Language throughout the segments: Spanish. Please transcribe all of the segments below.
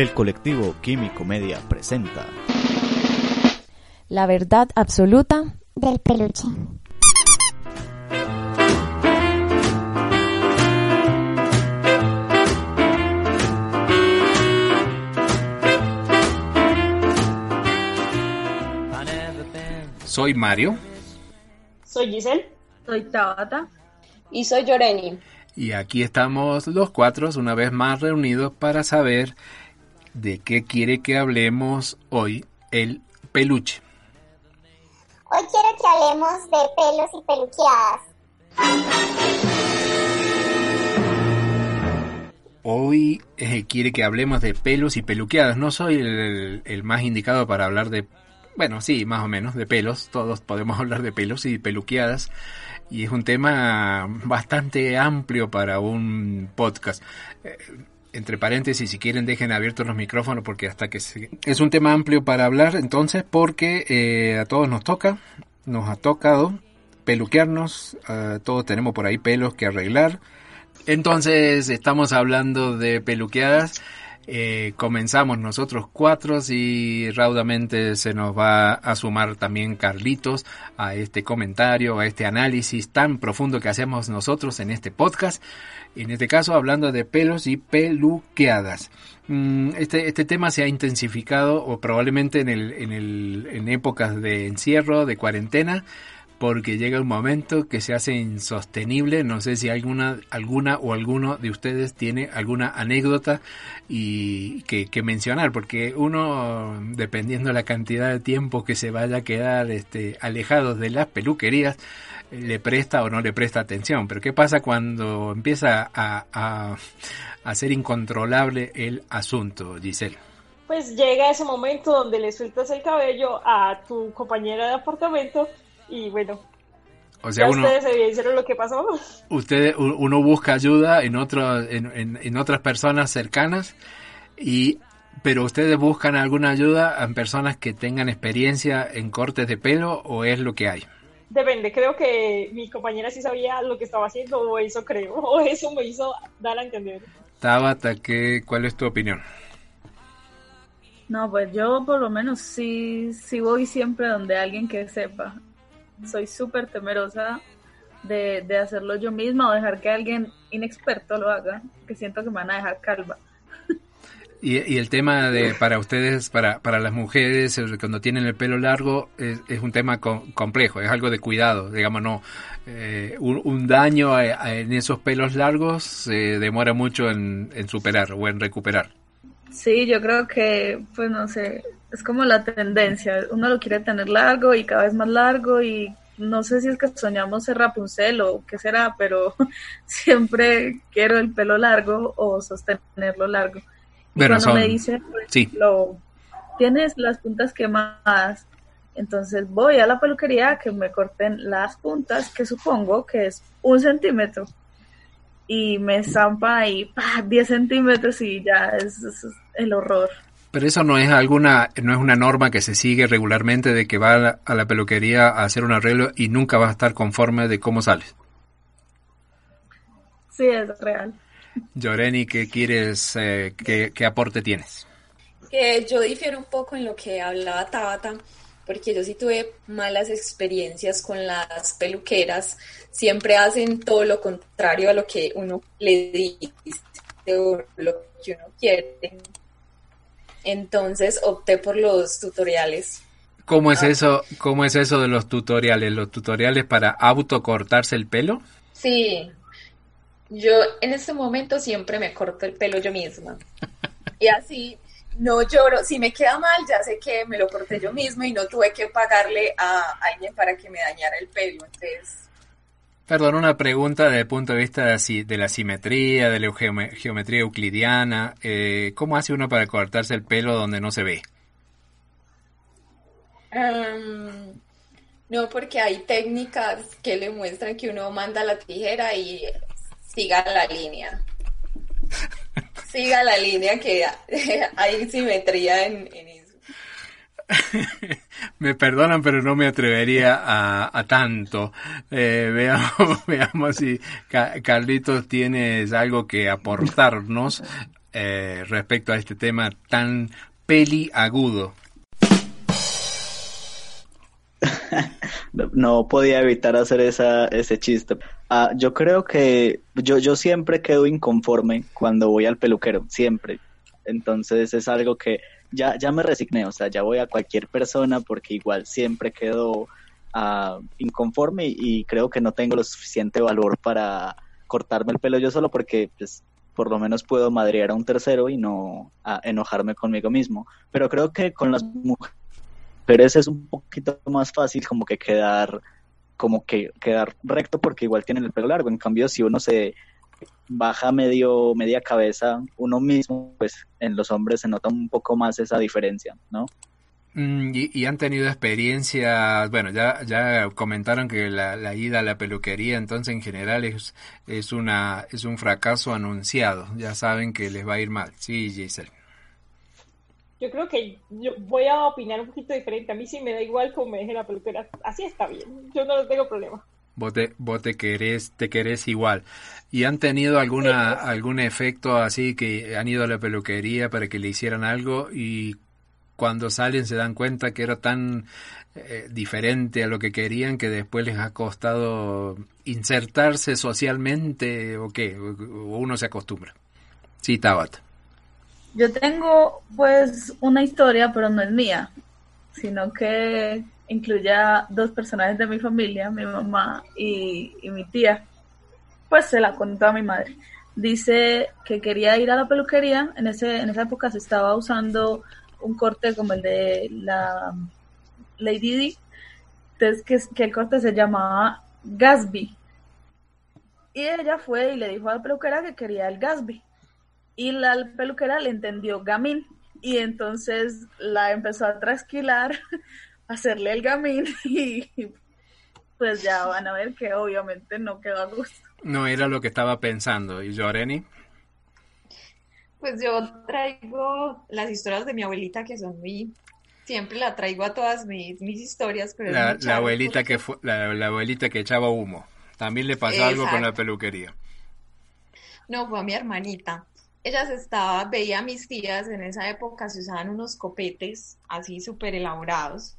El colectivo Químico Media presenta La verdad absoluta del peluche. Soy Mario Soy Giselle. Soy Tabata. Y soy Yoreni. y aquí estamos los cuatro una vez más reunidos para saber de qué quiere que hablemos hoy el peluche. Hoy quiero que hablemos de pelos y peluqueadas. Hoy eh, quiere que hablemos de pelos y peluqueadas. No soy el, el más indicado para hablar de, bueno, sí, más o menos, de pelos. Todos podemos hablar de pelos y peluqueadas. Y es un tema bastante amplio para un podcast. Eh, entre paréntesis, si quieren dejen abiertos los micrófonos porque hasta que se... Es un tema amplio para hablar entonces porque eh, a todos nos toca, nos ha tocado peluquearnos, eh, todos tenemos por ahí pelos que arreglar. Entonces estamos hablando de peluqueadas. Eh, comenzamos nosotros cuatro y raudamente se nos va a sumar también Carlitos a este comentario, a este análisis tan profundo que hacemos nosotros en este podcast. En este caso hablando de pelos y peluqueadas. Mm, Este, este tema se ha intensificado o probablemente en, el, en, el, en épocas de encierro, de cuarentena, porque llega un momento que se hace insostenible. No sé si alguna, alguna o alguno de ustedes tiene alguna anécdota y que, mencionar, porque uno, dependiendo de la cantidad de tiempo que se vaya a quedar este, alejados de las peluquerías, le presta o no le presta atención. Pero ¿qué pasa cuando empieza a, a, a ser incontrolable el asunto, Giselle? Pues llega ese momento donde le sueltas el cabello a tu compañera de apartamento y bueno, O sea, ya uno, ustedes evidenciaron lo que pasó. usted, uno busca ayuda en, otro, en, en- en otras personas cercanas, y, pero ustedes buscan alguna ayuda en personas que tengan experiencia en cortes de pelo o es lo que hay. Depende, creo que mi compañera sí sabía lo que estaba haciendo o eso creo, o eso me hizo dar a entender. Tabata, ¿qué, ¿cuál es tu opinión? No, pues yo por lo menos sí, sí voy siempre donde alguien que sepa. Soy súper temerosa de, de hacerlo yo misma o dejar que alguien inexperto lo haga, que siento que me van a dejar calva. Y, y el tema de para ustedes, para, para las mujeres, eh, cuando tienen el pelo largo, es, es un tema co- complejo, es algo de cuidado, digamos, no. eh, un, un daño a- a- en esos pelos largos se demora mucho en, en superar o en recuperar. Sí, yo creo que, pues no sé, es como la tendencia. Uno lo quiere tener largo y cada vez más largo y no sé si es que soñamos ser Rapunzel o qué será, pero siempre quiero el pelo largo o sostenerlo largo. Y Bueno, cuando son- me dicen, por sí. ejemplo, tienes las puntas quemadas, entonces voy a la peluquería a que me corten las puntas, que supongo que es un centímetro y me zampa ahí ¡pah! 10 centímetros y ya es, es- es el horror. Pero eso no es alguna, no es una norma que se sigue regularmente de que va a la, a la peluquería a hacer un arreglo y nunca va a estar conforme de cómo sales. Sí, es real. Yoreni, ¿qué quieres, eh, qué, qué aporte tienes? Que yo difiero un poco en lo que hablaba Tabata, porque yo sí tuve malas experiencias con las peluqueras. Siempre hacen todo lo contrario a lo que uno le dice o lo que uno quiere. Entonces opté por los tutoriales. ¿Cómo es eso, cómo es eso de los tutoriales? ¿Los tutoriales para autocortarse el pelo? Sí, yo en este momento siempre me corto el pelo yo misma. Y así no lloro. Si me queda mal, ya sé que me lo corté yo mismo y no tuve que pagarle a alguien para que me dañara el pelo. Entonces, Perdón, una pregunta desde el punto de vista de, la simetría, de la geome- geometría euclidiana. eh, ¿Cómo hace uno para cortarse el pelo donde no se ve? no, porque hay técnicas que le muestran que uno manda la tijera y siga la línea. Siga la línea que hay simetría en, en eso. Me perdonan, pero no me atrevería a, a tanto. Eh, veamos, veamos si Ca- Carlitos tienes algo que aportarnos eh, respecto a este tema tan peliagudo. No, podía evitar hacer esa, ese chiste. Ah, yo creo que yo, yo siempre quedo inconforme cuando voy al peluquero, siempre. Entonces es algo que ya, ya me resigné, o sea, ya voy a cualquier persona porque igual siempre quedo ah, inconforme y, y creo que no tengo lo suficiente valor para cortarme el pelo yo solo porque pues, por lo menos puedo madrear a un tercero y no ah, enojarme conmigo mismo. Pero creo que con las mujeres pero ese es un poquito más fácil como que quedar como que quedar recto porque igual tienen el pelo largo en cambio si uno se baja medio media cabeza uno mismo pues en los hombres se nota un poco más esa diferencia no Mm, Y, y han tenido experiencias, bueno, ya, ya comentaron que la, ida a la peluquería entonces en general es, es, una, es un fracaso anunciado, ya saben que les va a ir mal. Sí, Giselle. Yo creo que yo voy a opinar un poquito diferente. A mí sí me da igual como me deje la peluquera. Así está bien. Yo no tengo problema. Vos te, vos te querés, te querés igual. ¿Y han tenido alguna, algún efecto así que han ido a la peluquería para que le hicieran algo y cuando salen se dan cuenta que era tan eh, diferente a lo que querían que después les ha costado insertarse socialmente o qué? O, o uno se acostumbra. Sí, Tabata. Yo tengo pues una historia, pero no es mía, sino que incluye a dos personajes de mi familia, mi mamá y, mi tía. Pues se la contó a mi madre. Dice que quería ir a la peluquería, en, ese, en esa época se estaba usando un corte como el de la Lady D, entonces que, que el corte se llamaba Gatsby. Y ella fue y le dijo a la peluquera que quería el Gatsby y la peluquera le entendió gamín y entonces la empezó a trasquilar, a hacerle el gamín y pues ya van a ver que obviamente no quedó a gusto. No era lo que estaba pensando. ¿Y Yoreni? Pues yo traigo las historias de mi abuelita que son muy... Siempre la traigo a todas mis, mis historias, pero La, abuelita porque- que fue, la, la abuelita que echaba humo. También le pasó algo con la peluquería. No, fue a mi hermanita. Ella se estaba, veía a mis tías, en esa época se usaban unos copetes así súper elaborados,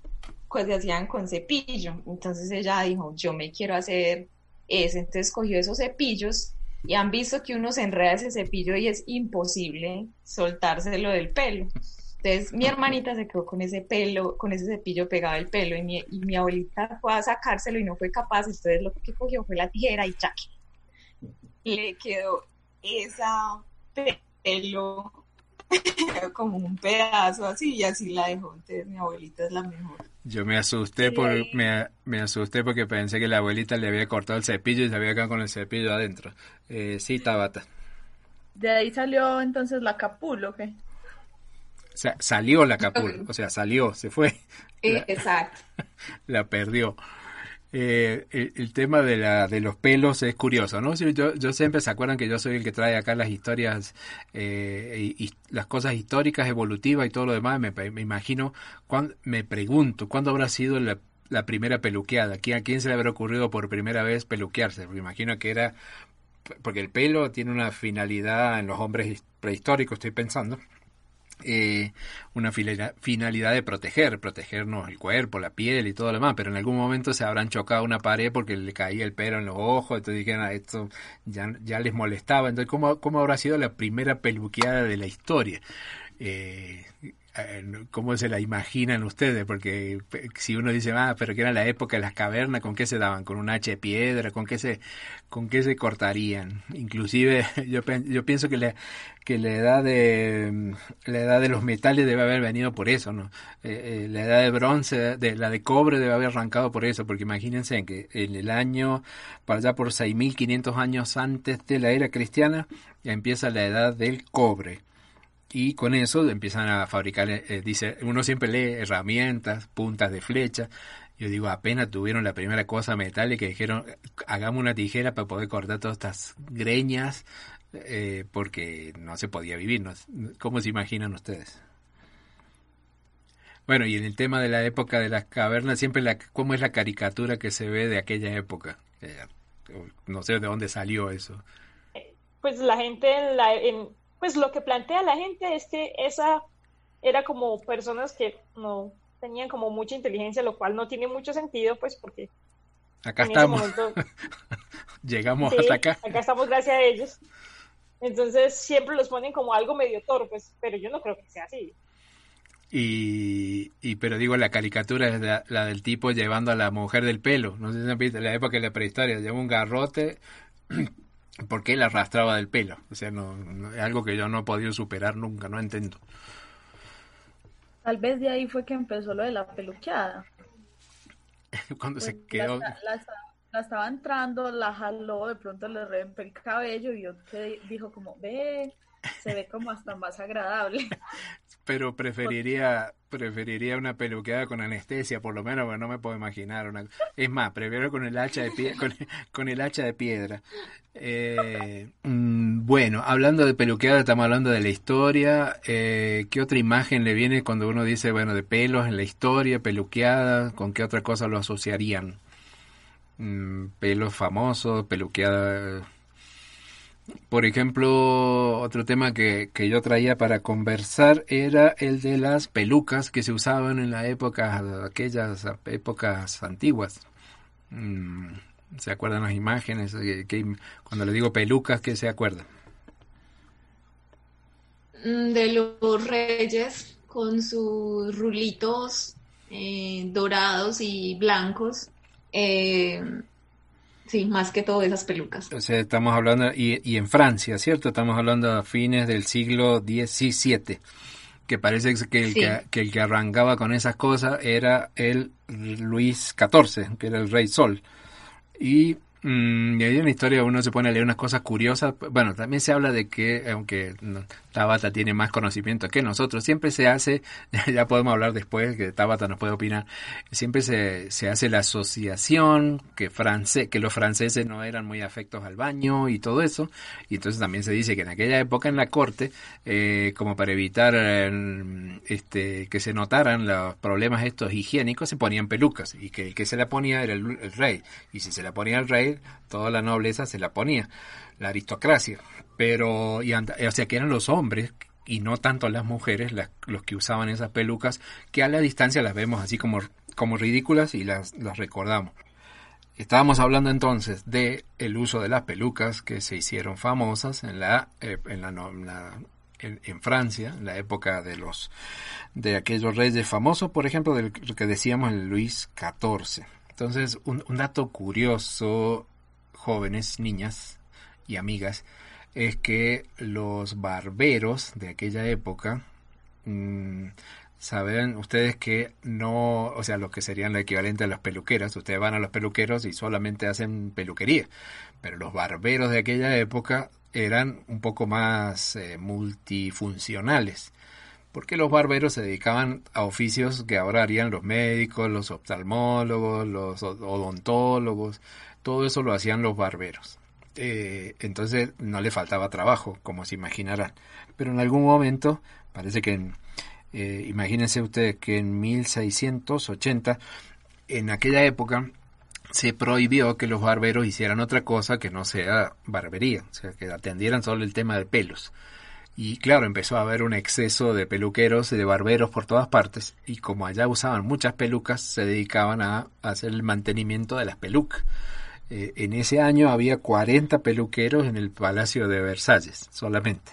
pues se hacían con cepillo. Entonces ella dijo, yo me quiero hacer ese. Entonces cogió esos cepillos y han visto que uno se enreda ese cepillo y es imposible soltárselo del pelo. Entonces mi hermanita se quedó con ese pelo, con ese cepillo pegado al pelo y mi, y mi abuelita fue a sacárselo y no fue capaz. Entonces lo que cogió fue la tijera y chaque. Le quedó esa pelo como un pedazo así y así la dejó. Entonces mi abuelita es la mejor. Yo me asusté Sí, por, me, me asusté porque pensé que la abuelita le había cortado el cepillo y se había quedado con el cepillo adentro. Eh, sí, Tabata. De ahí salió entonces la capulo, ¿qué? Sa- salió la capula, o sea, salió, se fue, Eh, Exacto. la perdió. Eh, el, tema de, la, de los pelos es curioso, ¿no? Yo, yo siempre se acuerdan que yo soy el que trae acá las historias, eh, y, las cosas históricas, evolutivas y todo lo demás. Me, me imagino, cuán- me pregunto, ¿cuándo habrá sido la, la primera peluqueada? ¿Quién, ¿A quién se le habrá ocurrido por primera vez peluquearse? Me imagino que era, porque el pelo tiene una finalidad en los hombres prehistóricos, estoy pensando, eh, una finalidad, de proteger, protegernos el cuerpo, la piel y todo lo demás, pero en algún momento se habrán chocado una pared porque le caía el pelo en los ojos, entonces dijeron, "Ah, esto ya, ya les molestaba, entonces ¿cómo, ¿cómo habrá sido la primera peluqueada de la historia? Eh, cómo se la imaginan ustedes, porque si uno dice, ah, pero que era la época de las cavernas, ¿con qué se daban? ¿Con un hacha de piedra? ¿Con qué se, con qué se cortarían? Inclusive yo, yo pienso que la, que la edad de la edad de los metales debe haber venido por eso, ¿no? Eh, eh, la edad de bronce, de, la de cobre debe haber arrancado por eso, porque imagínense que en el año, para allá por 6.500 años antes de la era cristiana, ya empieza la edad del cobre y con eso empiezan a fabricar, eh, dice, uno siempre lee herramientas, puntas de flecha. Yo digo, apenas tuvieron la primera cosa metálica y dijeron, hagamos una tijera para poder cortar todas estas greñas, eh, porque no se podía vivir. ¿no? ¿Cómo se imaginan ustedes? Bueno, y en el tema de la época de las cavernas, siempre la, ¿cómo es la caricatura que se ve de aquella época? Eh, no sé de dónde salió eso. Pues la gente en, la, en, pues lo que plantea la gente es que esa era como personas que no tenían como mucha inteligencia, lo cual no tiene mucho sentido, pues porque... Acá estamos. Llegamos hasta acá. Acá estamos gracias a ellos. Entonces siempre los ponen como algo medio torpes, pero yo no creo que sea así. Y, y pero digo, la caricatura es la, del tipo llevando a la mujer del pelo. No sé si han visto, la época de la prehistoria, lleva un garrote porque él arrastraba del pelo. O sea, no, es algo que yo no he podido superar nunca, no entiendo. Tal vez de ahí fue que empezó lo de la peluqueada. Cuando se pues, quedó... La, estaba entrando, la jaló, de pronto le reventó el cabello y yo te dijo como, ve, se ve como hasta más agradable. Pero preferiría preferiría una peluqueada con anestesia, por lo menos, porque no me puedo imaginar. Una... Es más, prefiero con el hacha de, pie... con, el hacha de piedra. Eh, mm, bueno, hablando de peluqueada, estamos hablando de la historia. Eh, ¿Qué otra imagen le viene cuando uno dice, bueno, de pelos en la historia, peluqueada? ¿Con qué otra cosa lo asociarían? Mm, pelos famosos, peluqueada por ejemplo, otro tema que, que, yo traía para conversar era el de las pelucas que se usaban en la época, aquellas épocas antiguas. Mm, ¿Se acuerdan las imágenes? cuando le digo pelucas, ¿qué se acuerdan? Mm, de los reyes con sus rulitos eh, dorados y blancos. Eh, Sí, más que todo esas pelucas. O sea, estamos hablando, y, y en Francia, ¿cierto? Estamos hablando a fines del siglo XVII, que parece que el, que, que, el que arrancaba con esas cosas era el Luis XIV, que era el rey Sol. Y Mm, y hay una historia, uno se pone a leer unas cosas curiosas. Bueno, también se habla de que, aunque Tabata tiene más conocimiento que nosotros, siempre se hace, ya podemos hablar después, que Tabata nos puede opinar, siempre se, se hace la asociación que, francés, que los franceses no eran muy afectos al baño y todo eso. Y entonces también se dice que en aquella época en la corte, eh, como para evitar eh, este, que se notaran los problemas estos higiénicos, se ponían pelucas y que el que se la ponía era el rey. Y si se la ponía el rey, toda la nobleza se la ponía, la aristocracia. Pero, y o sea, que eran los hombres y no tanto las mujeres los que usaban esas pelucas, que a la distancia las vemos así como, como ridículas y las, recordamos. Estábamos hablando entonces de el uso de las pelucas que se hicieron famosas en la, eh, en, la, en, Francia, en la época de los de aquellos reyes famosos, por ejemplo, del que decíamos el Luis XIV. Entonces, un, dato curioso, jóvenes, niñas y amigas, es que los barberos de aquella época, mmm, saben ustedes que no, o sea, lo que serían lo equivalente a las peluqueras, ustedes van a los peluqueros y solamente hacen peluquería, pero los barberos de aquella época eran un poco más eh, multifuncionales porque los barberos se dedicaban a oficios que ahora harían los médicos, los oftalmólogos, los odontólogos, todo eso lo hacían los barberos. Eh, entonces no le faltaba trabajo, como se imaginarán. Pero en algún momento, parece que, eh, imagínense ustedes que en 1680, en aquella época, se prohibió que los barberos hicieran otra cosa que no sea barbería, o sea, que atendieran solo el tema de pelos. Y claro, empezó a haber un exceso de peluqueros y de barberos por todas partes. Y como allá usaban muchas pelucas, se dedicaban a hacer el mantenimiento de las pelucas. Eh, en ese año había 40 peluqueros en el Palacio de Versalles solamente.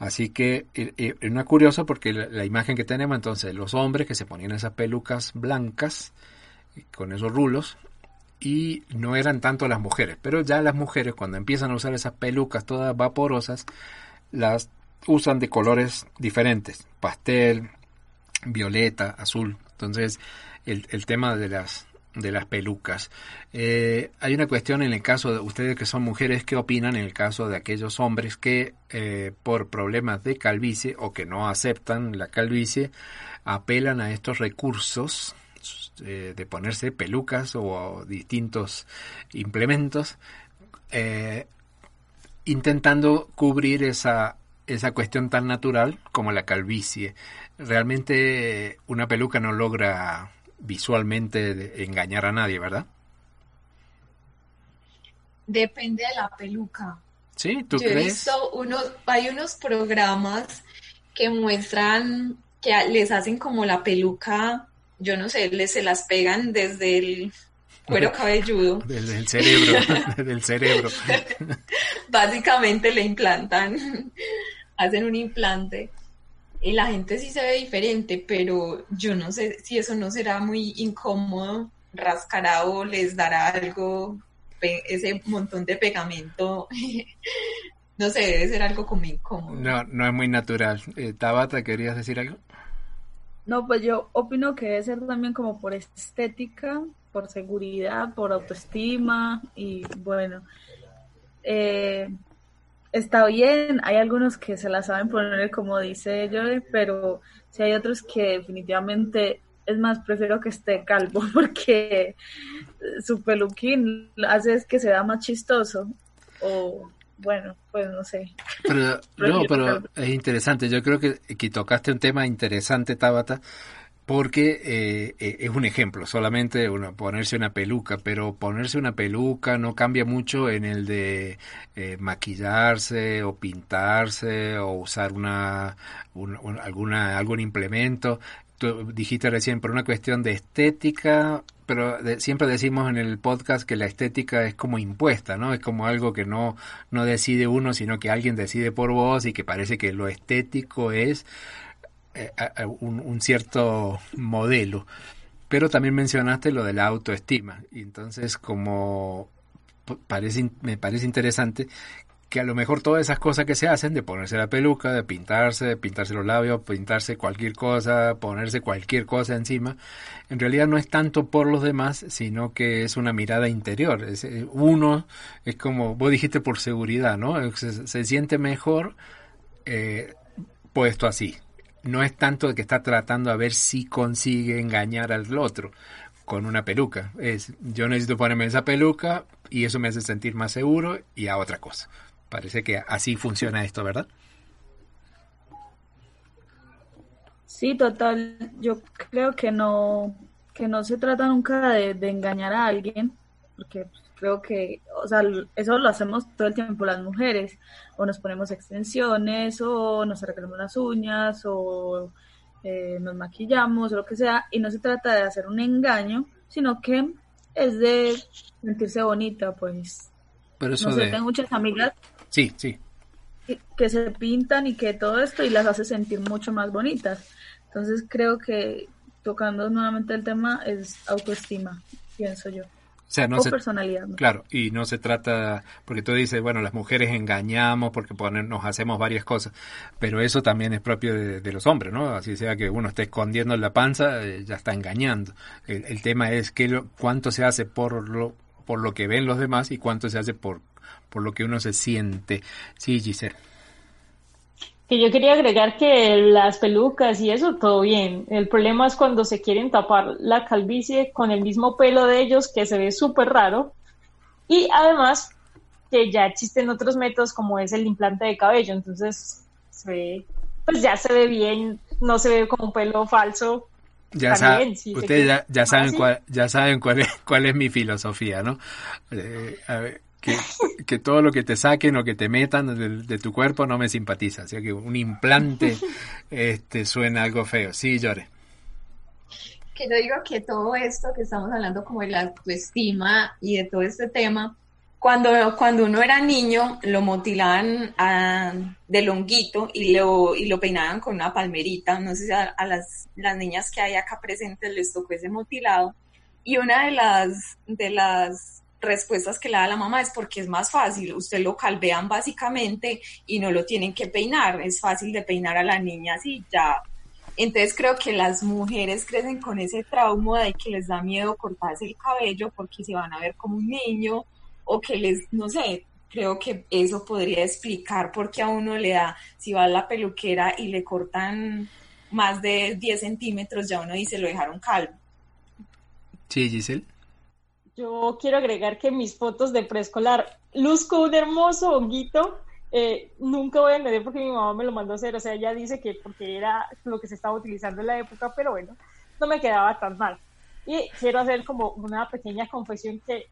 Así que es una curioso porque la, la, imagen que tenemos entonces, los hombres que se ponían esas pelucas blancas con esos rulos y no eran tanto las mujeres, pero ya las mujeres cuando empiezan a usar esas pelucas todas vaporosas, las usan de colores diferentes, pastel, violeta, azul. Entonces, el, el tema de las de las pelucas. Eh, hay una cuestión en el caso de ustedes que son mujeres, ¿qué opinan en el caso de aquellos hombres que eh, por problemas de calvicie o que no aceptan la calvicie apelan a estos recursos eh, de ponerse pelucas o distintos implementos intentando cubrir esa esa cuestión tan natural como la calvicie. Realmente una peluca no logra visualmente engañar a nadie, ¿verdad? Depende de la peluca. Sí, ¿tú Yo crees? He visto unos, hay unos programas que muestran que les hacen como la peluca, yo no sé, les se las pegan desde el cuero cabelludo. Desde el cerebro, desde el cerebro. Básicamente le implantan, hacen un implante y la gente sí se ve diferente, pero yo no sé si eso no será muy incómodo, rascará o les dará algo, ese montón de pegamento. no sé, debe ser algo como incómodo. No, no es muy natural. Eh, Tabata, ¿querías decir algo? No, pues yo opino que debe ser también como por estética, por seguridad, por autoestima y bueno, eh, está bien, hay algunos que se la saben poner como dice yo, pero si hay otros que definitivamente, es más, prefiero que esté calvo porque su peluquín hace es que se vea más chistoso o bueno, pues no sé. Pero, no, pero es interesante, yo creo que, que tocaste un tema interesante, Tabata, porque eh, es un ejemplo, solamente uno, ponerse una peluca, pero ponerse una peluca no cambia mucho en el de eh, maquillarse o pintarse o usar una, un, un, alguna algún implemento. Tú dijiste recién por una cuestión de estética, pero de, siempre decimos en el podcast que la estética es como impuesta, ¿no? Es como algo que no no decide uno, sino que alguien decide por vos y que parece que lo estético es un, un, cierto modelo. Pero también mencionaste lo de la autoestima. Y entonces, como me parece interesante que a lo mejor todas esas cosas que se hacen, de ponerse la peluca, de pintarse, de pintarse los labios, pintarse cualquier cosa, ponerse cualquier cosa encima, en realidad no es tanto por los demás, sino que es una mirada interior. Es, uno es como, vos dijiste por seguridad, ¿no? Se, se siente mejor eh, puesto así, no es tanto de que está tratando a ver si consigue engañar al otro con una peluca. Es yo necesito ponerme esa peluca y eso me hace sentir más seguro y a otra cosa. Parece que así funciona esto, ¿verdad? Sí, total. Yo creo que no que no se trata nunca de, de engañar a alguien, porque creo que, o sea, eso lo hacemos todo el tiempo las mujeres, o nos ponemos extensiones, o nos arreglamos las uñas, o eh, nos maquillamos, o lo que sea, y no se trata de hacer un engaño, sino que es de sentirse bonita, pues. Pero eso no sé, de... tengo muchas amigas Sí, sí. que se pintan y que todo esto y las hace sentir mucho más bonitas. Entonces creo que tocando nuevamente el tema es autoestima, pienso yo. O sea, no o se, personalidad. ¿no? Claro, y no se trata, porque tú dices, bueno, las mujeres engañamos porque nos hacemos varias cosas, pero eso también es propio de, de, los hombres, ¿no? Así sea que uno esté escondiendo la panza, eh, ya está engañando. El, el tema es que lo, cuánto se hace por lo, por lo que ven los demás y cuánto se hace por, por lo que uno se siente. Sí, Giselle. Que yo quería agregar que las pelucas y eso, todo bien. El problema es cuando se quieren tapar la calvicie con el mismo pelo de ellos, que se ve súper raro. Y además, que ya existen otros métodos como es el implante de cabello. Entonces, se ve, pues ya se ve bien, no se ve como un pelo falso. Ya saben, si ustedes ya, ya, saben cuál, ya saben cuál es, cuál es mi filosofía, ¿no? Eh, a ver, que, que, todo lo que te saquen o que te metan de, de, tu cuerpo no me simpatiza. O sea que un implante este, suena algo feo. Sí, llore. Que yo digo que todo esto que estamos hablando como de la autoestima y de todo este tema, cuando, cuando uno era niño, lo motilaban a, de longuito y lo, y lo peinaban con una palmerita. No sé si a, las, las, niñas que hay acá presentes les tocó ese motilado. Y una de las, de las respuestas que le da la mamá es porque es más fácil. Usted lo calvean básicamente y no lo tienen que peinar. Es fácil de peinar a la niña así ya. Entonces creo que las mujeres crecen con ese trauma de que les da miedo cortarse el cabello porque se van a ver como un niño o que les, no sé, creo que eso podría explicar por qué a uno le da, si va a la peluquera y le cortan más de 10 centímetros, ya uno dice lo dejaron calvo. Sí, Giselle. Yo quiero agregar que mis fotos de preescolar luzco un hermoso honguito. Eh, nunca voy a entender porque mi mamá me lo mandó a hacer. O sea, ella dice que porque era lo que se estaba utilizando en la época, pero bueno, no me quedaba tan mal. Y quiero hacer como una pequeña confesión que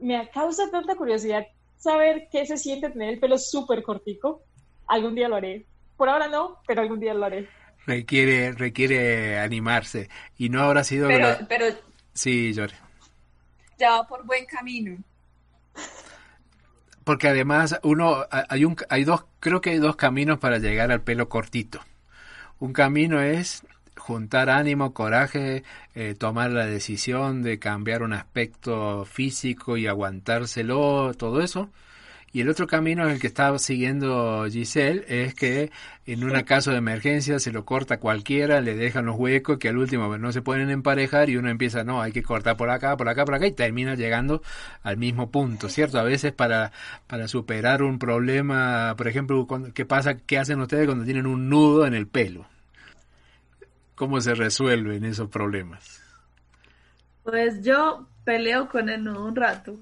me causa tanta curiosidad saber qué se siente tener el pelo súper cortico. Algún día lo haré. Por ahora no, pero algún día lo haré. Requiere, requiere animarse. Y no habrá sido... Pero, pero Sí, Llore. Ya va por buen camino. Porque además uno hay un hay dos creo que hay dos caminos para llegar al pelo cortito. Un camino es juntar ánimo, coraje, eh, tomar la decisión de cambiar un aspecto físico y aguantárselo, todo eso. Y el otro camino en el que está siguiendo Giselle es que en un caso de emergencia se lo corta cualquiera, le dejan los huecos que al último no se pueden emparejar y uno empieza, no, hay que cortar por acá, por acá, por acá y termina llegando al mismo punto, ¿cierto? A veces para, para superar un problema, por ejemplo, ¿qué pasa? ¿Qué hacen ustedes cuando tienen un nudo en el pelo? ¿Cómo se resuelven esos problemas? Pues yo peleo con el nudo un rato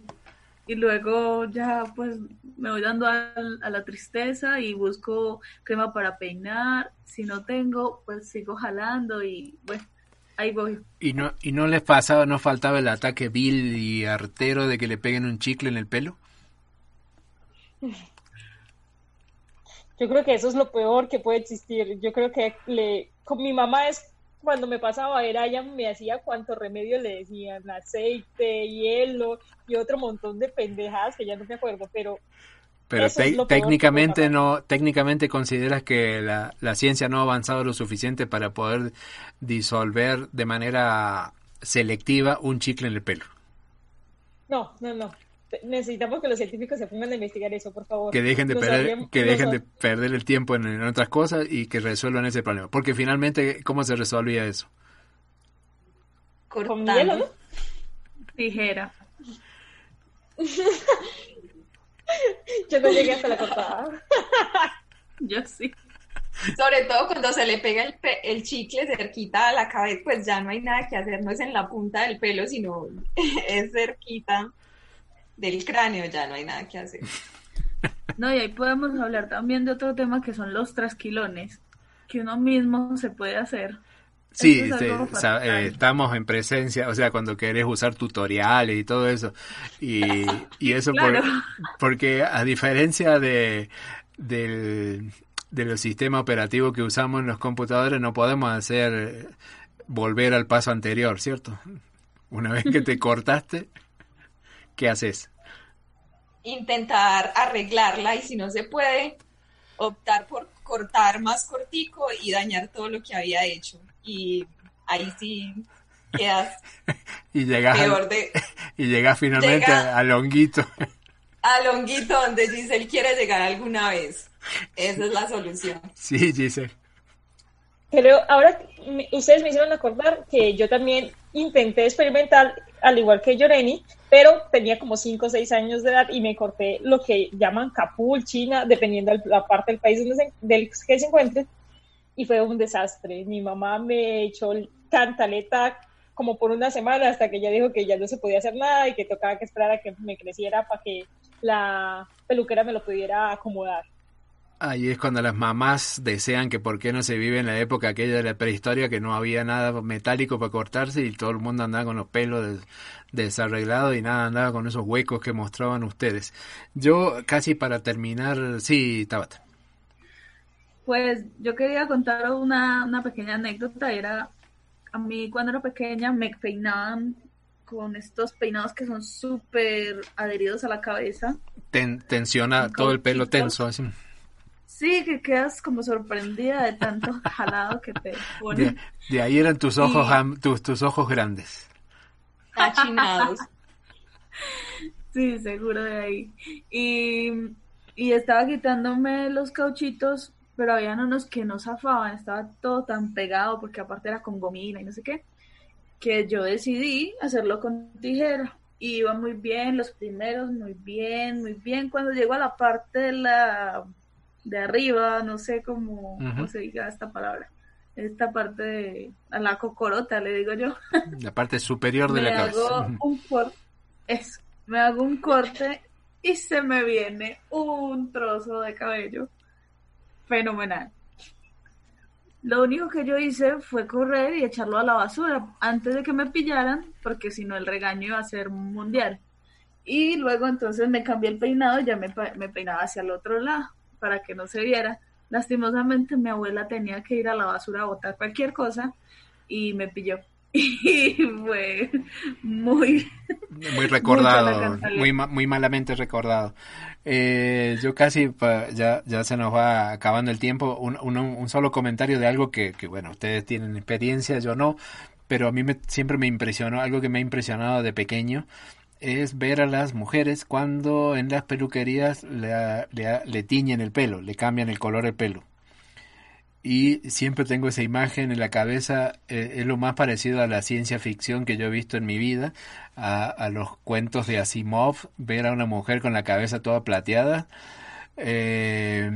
y luego ya pues me voy dando a, la tristeza y busco crema para peinar. Si no tengo, pues sigo jalando y bueno, ahí voy. ¿Y no, y no les pasaba, no faltaba el ataque vil y artero de que le peguen un chicle en el pelo? Yo creo que eso es lo peor que puede existir. Yo creo que le, con mi mamá es cuando me pasaba era ella me hacía cuánto remedio le decían, aceite, hielo y otro montón de pendejadas que ya no me acuerdo, pero pero técnicamente no técnicamente consideras que la, la ciencia no ha avanzado lo suficiente para poder disolver de manera selectiva un chicle en el pelo. No, no, no necesitamos que los científicos se pongan a investigar eso, por favor. Que dejen de, perder, que dejen de perder el tiempo en, otras cosas y que resuelvan ese problema. Porque finalmente, ¿cómo se resolvía eso? Con hielo, ¿no? Tijera. Yo no llegué hasta la cortada. Yo sí. Sobre todo cuando se le pega el, el, chicle cerquita a la cabeza, pues ya no hay nada que hacer, no es en la punta del pelo, sino es cerquita del cráneo ya no hay nada que hacer. No, y ahí podemos hablar también de otro tema que son los trasquilones, que uno mismo se puede hacer. Sí, eh, estamos en presencia, o sea, cuando querés usar tutoriales y todo eso. Y, y eso porque a diferencia de, del, de los sistemas operativos que usamos en los computadores, no podemos hacer volver al paso anterior, ¿cierto? Una vez que te cortaste, ¿qué haces? Intentar arreglarla y si no se puede, optar por cortar más cortico y dañar todo lo que había hecho. Y ahí sí quedas y llegas peor de... Y llegas finalmente a Longuito. A Longuito donde Giselle quiere llegar alguna vez. Esa es la solución. Sí, Giselle. Pero ahora ustedes me hicieron acordar que yo también intenté experimentar, al igual que Yoreni, pero tenía como 5 o 6 años de edad y me corté lo que llaman capul, China, dependiendo de la parte del país donde del que se encuentre, y fue un desastre. Mi mamá me echó cantaleta como por una semana hasta que ella dijo que ya no se podía hacer nada y que tocaba que esperar a que me creciera para que la peluquera me lo pudiera acomodar. Ahí es cuando las mamás desean que por qué no se vive en la época aquella de la prehistoria que no había nada metálico para cortarse y todo el mundo andaba con los pelos desarreglados y nada andaba con esos huecos que mostraban ustedes. Yo casi para terminar, sí, Tabata. Pues yo quería contar una, una pequeña anécdota, era a mí cuando era pequeña me peinaban con estos peinados que son súper adheridos a la cabeza. tensiona todo el pelo tenso, así. Sí, que quedas como sorprendida de tanto jalado que te pone. De, ahí eran tus ojos, tus, tus ojos grandes. Achinados. sí, seguro de ahí. Y, y estaba quitándome los cauchitos, pero habían unos que no zafaban, estaba todo tan pegado porque aparte era con gomina y no sé qué que yo decidí hacerlo con tijera. Y iba muy bien, los primeros muy bien, muy bien. Cuando llego a la parte de la de arriba, no sé cómo, se diga esta palabra, esta parte de a la cocorota, le digo yo. La parte superior de la cabeza. Hago un corte, eso, me hago un corte y se me viene un trozo de cabello fenomenal. Lo único que yo hice fue correr y echarlo a la basura antes de que me pillaran, porque si no el regaño iba a ser mundial. Y luego entonces me cambié el peinado y ya me, me peinaba hacia el otro lado para que no se viera. Lastimosamente mi abuela tenía que ir a la basura a botar cualquier cosa y me pilló. y fue muy muy recordado muy muy malamente recordado eh, yo casi ya ya se nos va acabando el tiempo un, un, solo comentario de algo que, que, bueno ustedes tienen experiencia yo no pero a mí me, siempre me impresionó algo que me ha impresionado de pequeño es ver a las mujeres cuando en las peluquerías le, le, le tiñen el pelo le cambian el color del pelo. Y siempre tengo esa imagen en la cabeza, eh, es lo más parecido a la ciencia ficción que yo he visto en mi vida, a, los cuentos de Asimov, ver a una mujer con la cabeza toda plateada, eh,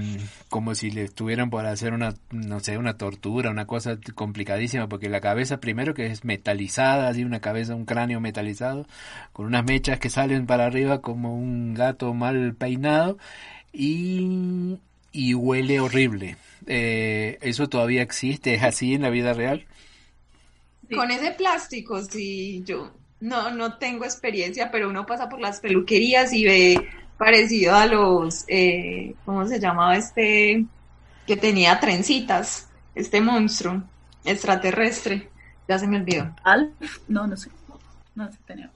como si le estuvieran por hacer una, no sé, una tortura, una cosa complicadísima, porque la cabeza primero que es metalizada, así una cabeza, un cráneo metalizado, con unas mechas que salen para arriba como un gato mal peinado, y, y huele horrible eh, ¿eso todavía existe? ¿Es así en la vida real? Con ese plástico, sí, yo no, no tengo experiencia, pero uno pasa por las peluquerías y ve parecido a los, eh, ¿cómo se llamaba este? Que tenía trencitas, este monstruo extraterrestre, ya se me olvidó. ¿Al? No, no sé, no sé, tenía.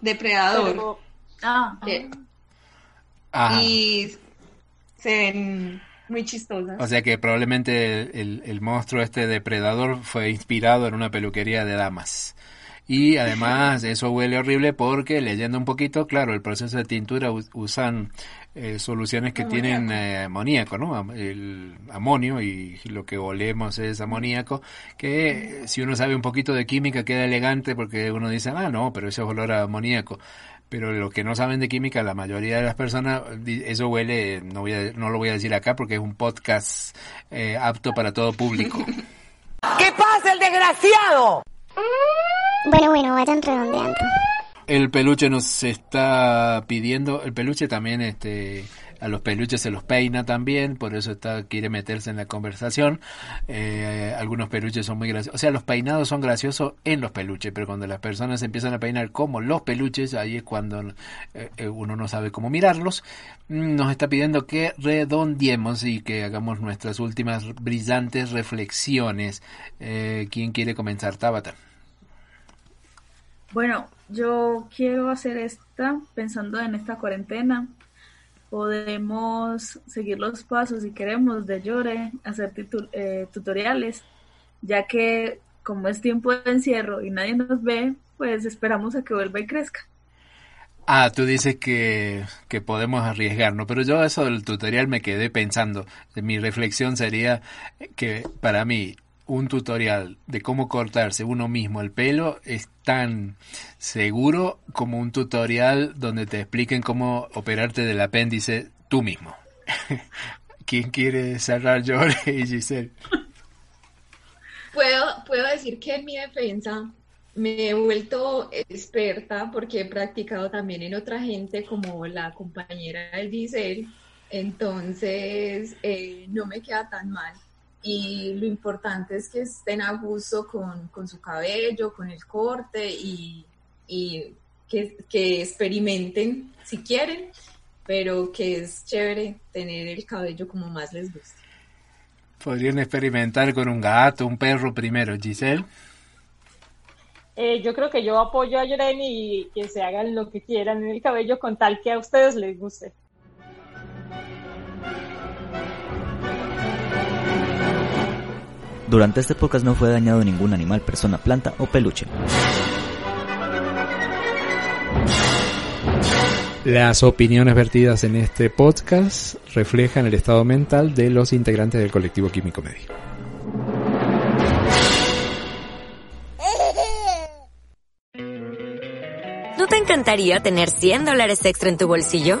Depredador. Ah. ah. Y se ven muy chistosa. O sea que probablemente el, monstruo este depredador fue inspirado en una peluquería de damas. Y además eso huele horrible porque leyendo un poquito, claro, el proceso de tintura usan eh, soluciones que tienen eh, amoníaco, ¿no? El amonio y lo que olemos es amoníaco, que si uno sabe un poquito de química queda elegante porque uno dice, ah, no, pero eso es olor a amoníaco pero los que no saben de química, la mayoría de las personas, eso huele, no, voy a, no lo voy a decir acá porque es un podcast eh, apto para todo público. ¿Qué pasa, el desgraciado? Bueno, bueno, vayan redondeando. El peluche nos está pidiendo, el peluche también, este, a los peluches se los peina también, por eso está, quiere meterse en la conversación. Eh, algunos peluches son muy graciosos. O sea, los peinados son graciosos en los peluches, pero cuando las personas empiezan a peinar como los peluches, ahí es cuando eh, eh, uno no sabe cómo mirarlos. Mm, nos está pidiendo que redondiemos y que hagamos nuestras últimas brillantes reflexiones. ¿Quién quiere comenzar? Tabata. Bueno, yo quiero hacer esta pensando en esta cuarentena podemos seguir los pasos si queremos de Llore, hacer eh, tutoriales, ya que como es tiempo de encierro y nadie nos ve, pues esperamos a que vuelva y crezca. Ah, tú dices que, que podemos arriesgarnos, pero yo eso del tutorial me quedé pensando. Mi reflexión sería que para mí un tutorial de cómo cortarse uno mismo el pelo es tan seguro como un tutorial donde te expliquen cómo operarte del apéndice tú mismo. ¿Quién quiere cerrar yo y Giselle? Puedo, puedo decir que en mi defensa me he vuelto experta porque he practicado también en otra gente como la compañera de Giselle, entonces eh, no me queda tan mal y lo importante es que estén a gusto con, su cabello, con el corte y, que, experimenten si quieren, pero que es chévere tener el cabello como más les guste. Podrían experimentar con un gato, un perro primero, Giselle. eh, yo creo que yo apoyo a Yoreni y que se hagan lo que quieran en el cabello con tal que a ustedes les guste. Durante este podcast no fue dañado ningún animal, persona, planta o peluche. Las opiniones vertidas en este podcast reflejan el estado mental de los integrantes del colectivo Químico Medio. ¿No te encantaría tener 100 dólares extra en tu bolsillo?